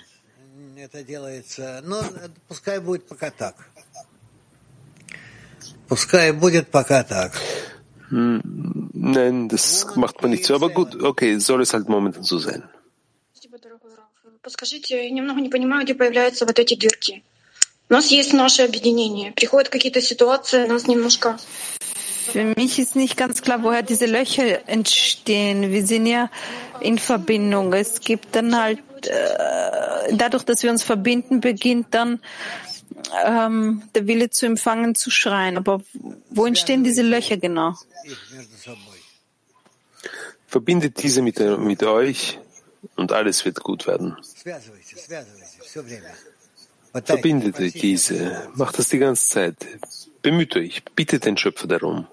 Nein, das macht man nicht so, aber gut, okay, soll es halt momentan so sein. Подскажите, я немного не понимаю, где появляются вот эти дырки. У нас есть наше объединение. Приходят какие-то ситуации, нас немножко für mich ist nicht ganz klar, woher diese Löcher entstehen. Wir sind ja in Verbindung. Es gibt dann halt, äh, dadurch, dass wir uns verbinden, beginnt dann ähm, der Wille zu empfangen, zu schreien. Aber wo entstehen diese Löcher genau? Verbindet diese mit, mit euch und alles wird gut werden. Verbindet diese, macht das die ganze Zeit. Bemüht euch, bittet den Schöpfer darum.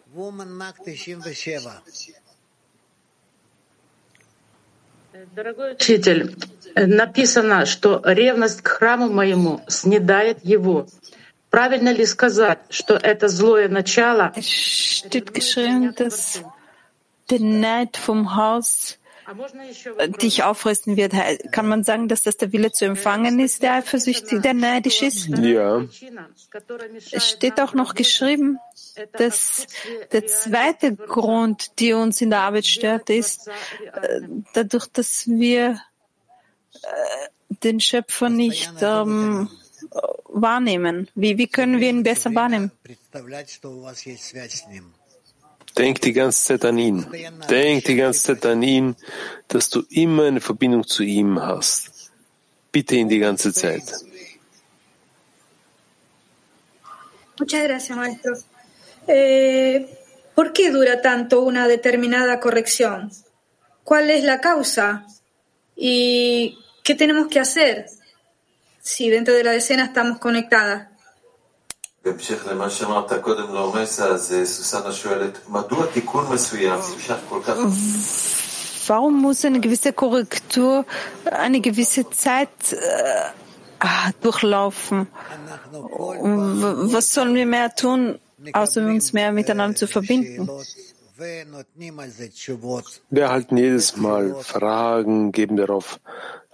Дорогой учитель, написано, что ревность к храму моему снедает его. Правильно ли сказать, что это злое начало? Es steht geschrieben, dass der Neid vom Haus dich auffressen wird. Kann man sagen, dass das der Wille zu empfangen ist, der eifersüchtig, der neidisch ist? Ja. Es steht auch noch geschrieben, dass der zweite Grund, der uns in der Arbeit stört, ist äh, dadurch, dass wir äh, den Schöpfer nicht ähm, wahrnehmen. Wie, wie können wir ihn besser wahrnehmen? Denk die ganze Zeit an ihn. Denk die ganze Zeit an ihn, dass du immer eine Verbindung zu ihm hast. Bitte ihn die ganze Zeit. Muchas gracias, maestro. Eh, ¿Por qué dura tanto una determinada corrección? ¿Cuál es la causa? ¿Y qué tenemos que hacer si dentro de la decena estamos conectadas? בהמשך למה שאמרת קודם לאורסה, אז סוסנה שואלת, מדוע תיקון מסוים נמשך כל כך... Warum muss eine gewisse Korrektur eine gewisse Zeit äh, durchlaufen? Was sollen wir mehr tun, außer uns mehr miteinander zu verbinden? Wir erhalten jedes Mal Fragen, geben darauf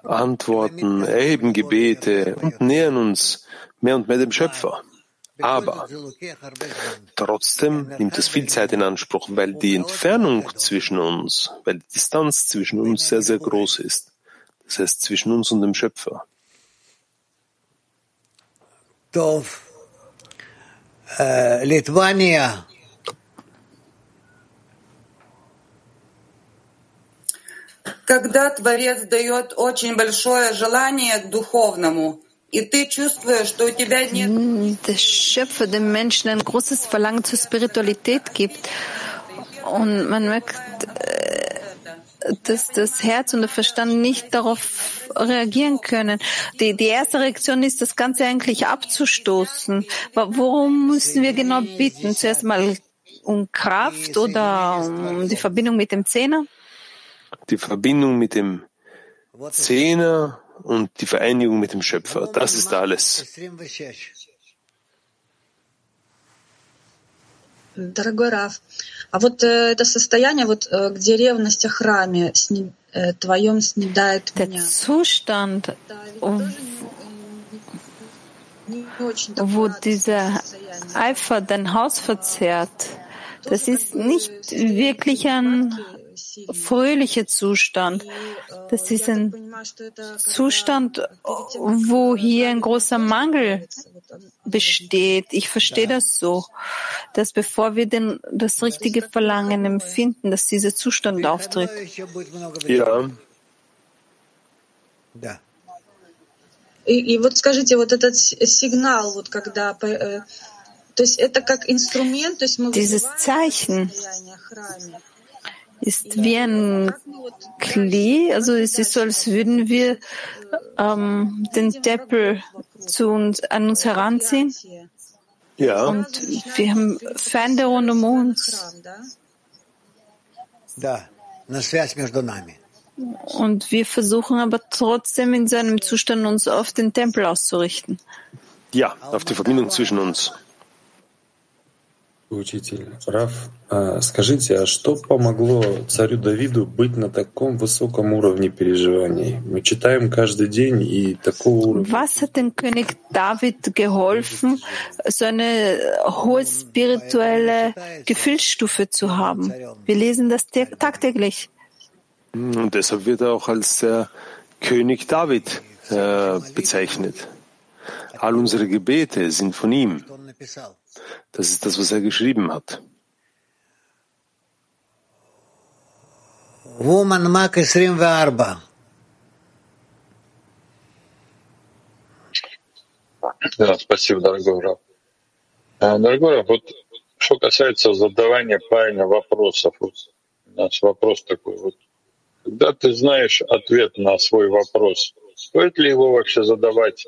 Antworten, erheben Gebete und nähern uns mehr und mehr dem Schöpfer. Aber trotzdem nimmt es viel Zeit in Anspruch, weil die Entfernung zwischen uns, weil die Distanz zwischen uns sehr, sehr groß ist. Das heißt zwischen uns und dem Schöpfer. Tov. Litwania. Когда Творец дает очень большое желание к духовному, der Schöpfer dem Menschen ein großes Verlangen zur Spiritualität gibt und man merkt, äh, dass das Herz und der Verstand nicht darauf reagieren können. Die, die erste Reaktion ist, das Ganze eigentlich abzustoßen. Worum müssen wir genau bitten? Zuerst mal um Kraft oder um die Verbindung mit dem Zehner? Die Verbindung mit dem Zehner und die Vereinigung mit dem Schöpfer. Das ist alles. Дорогой Раф, а вот э, это состояние, вот, э, где ревность о храме сни, э, твоем снедает Der меня. Zustand, wo dieser Eifer dein Haus verzehrt, das ist nicht wirklich ein fröhlicher Zustand. Das ist ein Zustand, wo hier ein großer Mangel besteht. Ich verstehe das so, dass bevor wir den, das richtige Verlangen empfinden, dass dieser Zustand auftritt. Ja. И, и вот скажите, вот этот сигнал, вот когда, э, то есть это как инструмент, то есть мы Dieses Zeichen ist wie ein Klee, also es ist so, als würden wir ähm, den Tempel zu uns, an uns heranziehen. Ja. Und wir haben Feinde rund um uns. Und wir versuchen aber trotzdem in seinem Zustand uns auf den Tempel auszurichten. Ja, auf die Verbindung zwischen uns. Учитель, Раф, скажите, а что помогло царю Давиду быть на таком высоком уровне переживаний? Мы читаем каждый день и такого уровня. Was hat dem König David geholfen, so eine hohe spirituelle Gefühlsstufe zu haben? Wir lesen das tagtäglich. Und deshalb wird er auch als der König David äh, bezeichnet. All unsere Gebete sind von ihm. Das ist das, was er geschrieben hat. Woman Mark 24. Да, спасибо, дорогой Раф. Дорогой Раф, вот что касается задавания правильных вопросов, вот наш вопрос такой вот. Когда ты знаешь ответ на свой вопрос, стоит ли его вообще задавать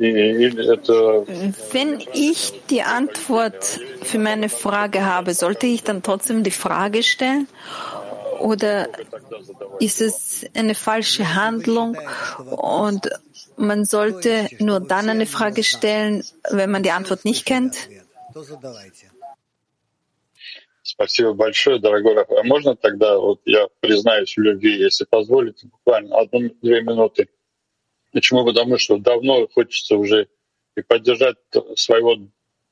Wenn ich die Antwort für meine Frage habe, sollte ich dann trotzdem die Frage stellen? Oder ist es eine falsche Handlung und man sollte nur dann eine Frage stellen, wenn man die Antwort nicht kennt? Спасибо большое, дорогой Раф. А можно тогда, вот я признаюсь в любви, если позволите, буквально одну-две минуты. Почему? Потому что давно хочется уже и поддержать своего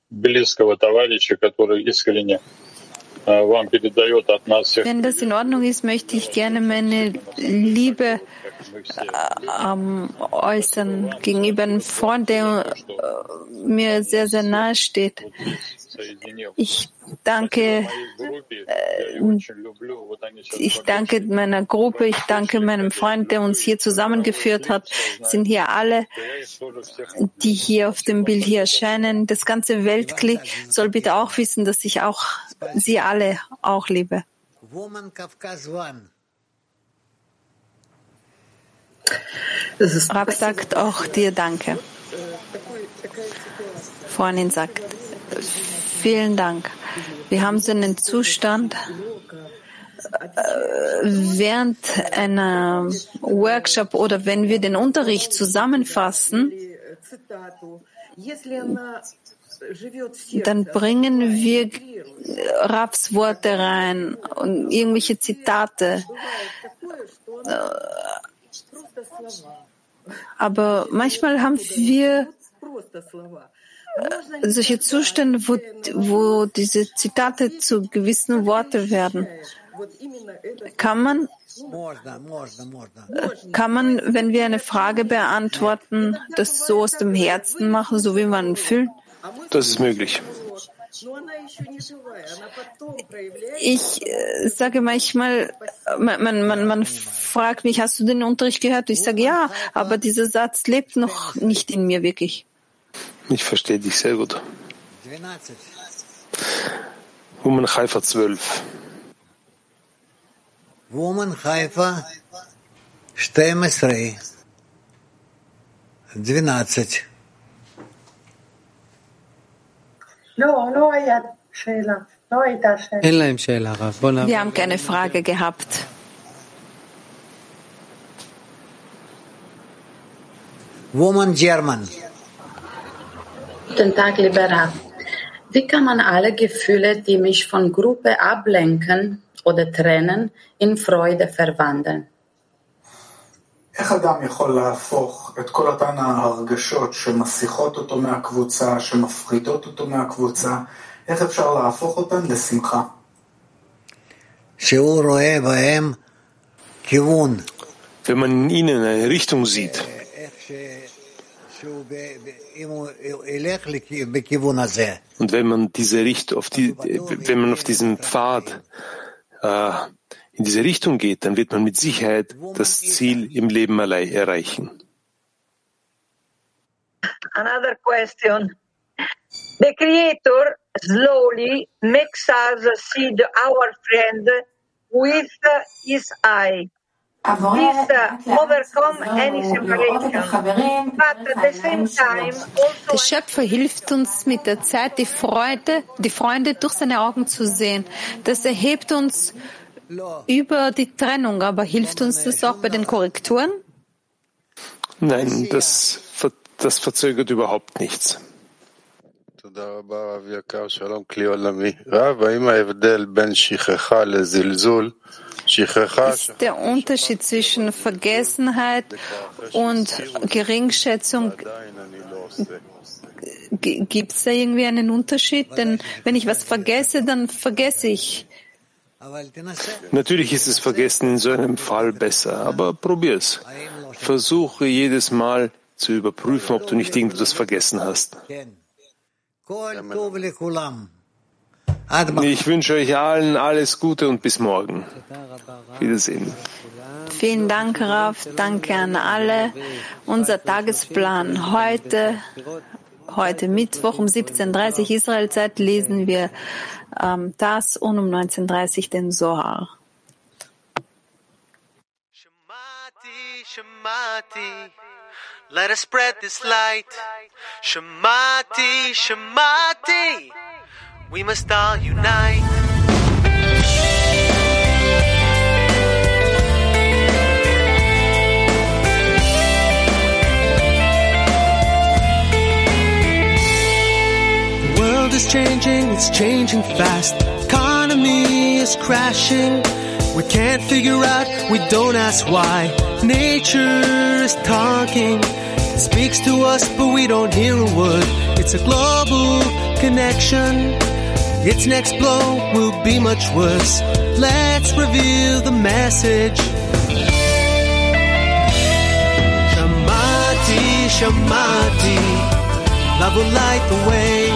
близкого товарища, который искренне вам передает от нас всех. Wenn das in Ordnung ist, möchte ich gerne meine Liebe ähm, äußern gegenüber einem Freund, der äh, mir sehr, sehr nahe steht. Ich danke, äh, ich danke meiner Gruppe, ich danke meinem Freund, der uns hier zusammengeführt hat. Es sind hier alle, die hier auf dem Bild hier erscheinen. Das ganze Weltkli soll bitte auch wissen, dass ich auch sie alle auch liebe. Rab sagt auch dir Danke. Freundin sagt, vielen Dank. Wir haben so einen Zustand, während einer Workshop oder wenn wir den Unterricht zusammenfassen, dann bringen wir Raps Worte rein und irgendwelche Zitate. Aber manchmal haben wir solche Zustände, wo, wo diese Zitate zu gewissen Worten werden. Kann man, kann man, wenn wir eine Frage beantworten, das so aus dem Herzen machen, so wie man fühlt? Das ist möglich. Ich äh, sage manchmal, man, man, man fragt mich, hast du den Unterricht gehört? Ich sage ja, aber dieser Satz lebt noch nicht in mir wirklich. Ich verstehe dich sehr gut. Woman Haifa 12. Woman Haifa 12. 12. Wir haben keine Frage gehabt. Woman German. Guten Tag, lieber Rav. Wie kann man alle Gefühle, die mich von Gruppe ablenken oder trennen, in Freude verwandeln? איך אדם יכול להפוך את כל אותן ההרגשות שמסיחות אותו מהקבוצה, שמפחידות אותו מהקבוצה, איך אפשר להפוך אותן לשמחה? שהוא רואה בהם כיוון. Wenn man in ihnen eine Richtung sieht, und wenn man diese Richtung auf die, wenn man auf diesen Pfad äh, in diese Richtung geht, dann wird man mit Sicherheit das Ziel im Leben erreichen. Another question. The Creator slowly makes us see our friend with his eye. Uh, overcome any separation. But at the same time, also Der Schöpfer hilft uns mit der Zeit, die Freude, die Freunde durch seine Augen zu sehen. Das erhebt uns über die Trennung, aber hilft uns das auch bei den Korrekturen? Nein, das, das verzögert überhaupt nichts. Ist der Unterschied zwischen Vergessenheit und Geringschätzung, gibt es da irgendwie einen Unterschied? Denn wenn ich was vergesse, dann vergesse ich. Natürlich ist es Vergessen in so einem Fall besser, aber probier's. Versuche jedes Mal zu überprüfen, ob du nicht irgendetwas vergessen hast. Ich wünsche euch allen alles Gute und bis morgen. Wiedersehen. Vielen Dank, Raf. Danke an alle. Unser Tagesplan heute, heute Mittwoch um 17.30 Uhr Israelzeit lesen wir ähm, das und um 19.30 Uhr den Zohar. Let us spread this light. Shamati, Shamati. We must all unite. The world is changing, it's changing fast. Economy is crashing. We can't figure out, we don't ask why. Nature is talking. It speaks to us, but we don't hear a word. It's a global connection. Its next blow will be much worse. Let's reveal the message. Shamati, Shamati, love will light the way.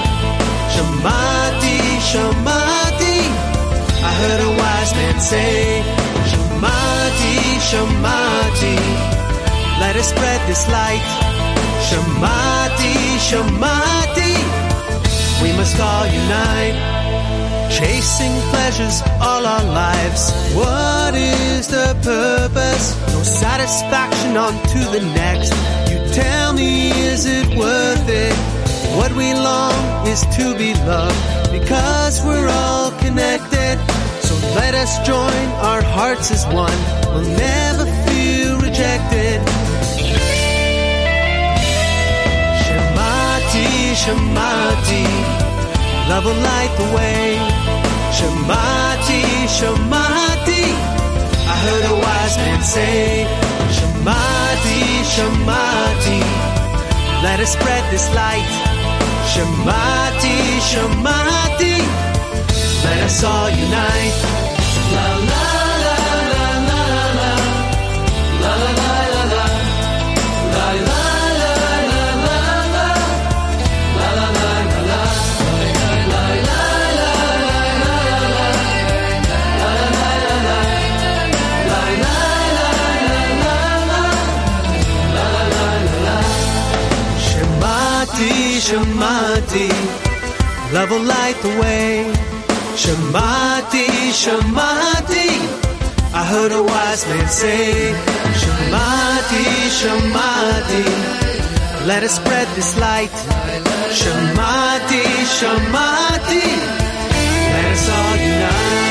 Shamati, Shamati, I heard a wise man say. Shamati, Shamati, let us spread this light. Shamati, Shamati, we must all unite. Chasing pleasures all our lives. What is the purpose? No satisfaction on to the next. You tell me, is it worth it? What we long is to be loved because we're all connected. So let us join our hearts as one. We'll never feel rejected. Shamati, Shamati, love will light the way. Shamati, Shamati, I heard a wise man say. Shamati, Shamati, let us spread this light. שמעתי, שמעתי, נסו יונייט. לה לה Shamati, Shamati, love will light the way. Shamati, Shamati, I heard a wise man say. Shamati, Shamati, let us spread this light. Shamati, Shamati, let us all unite.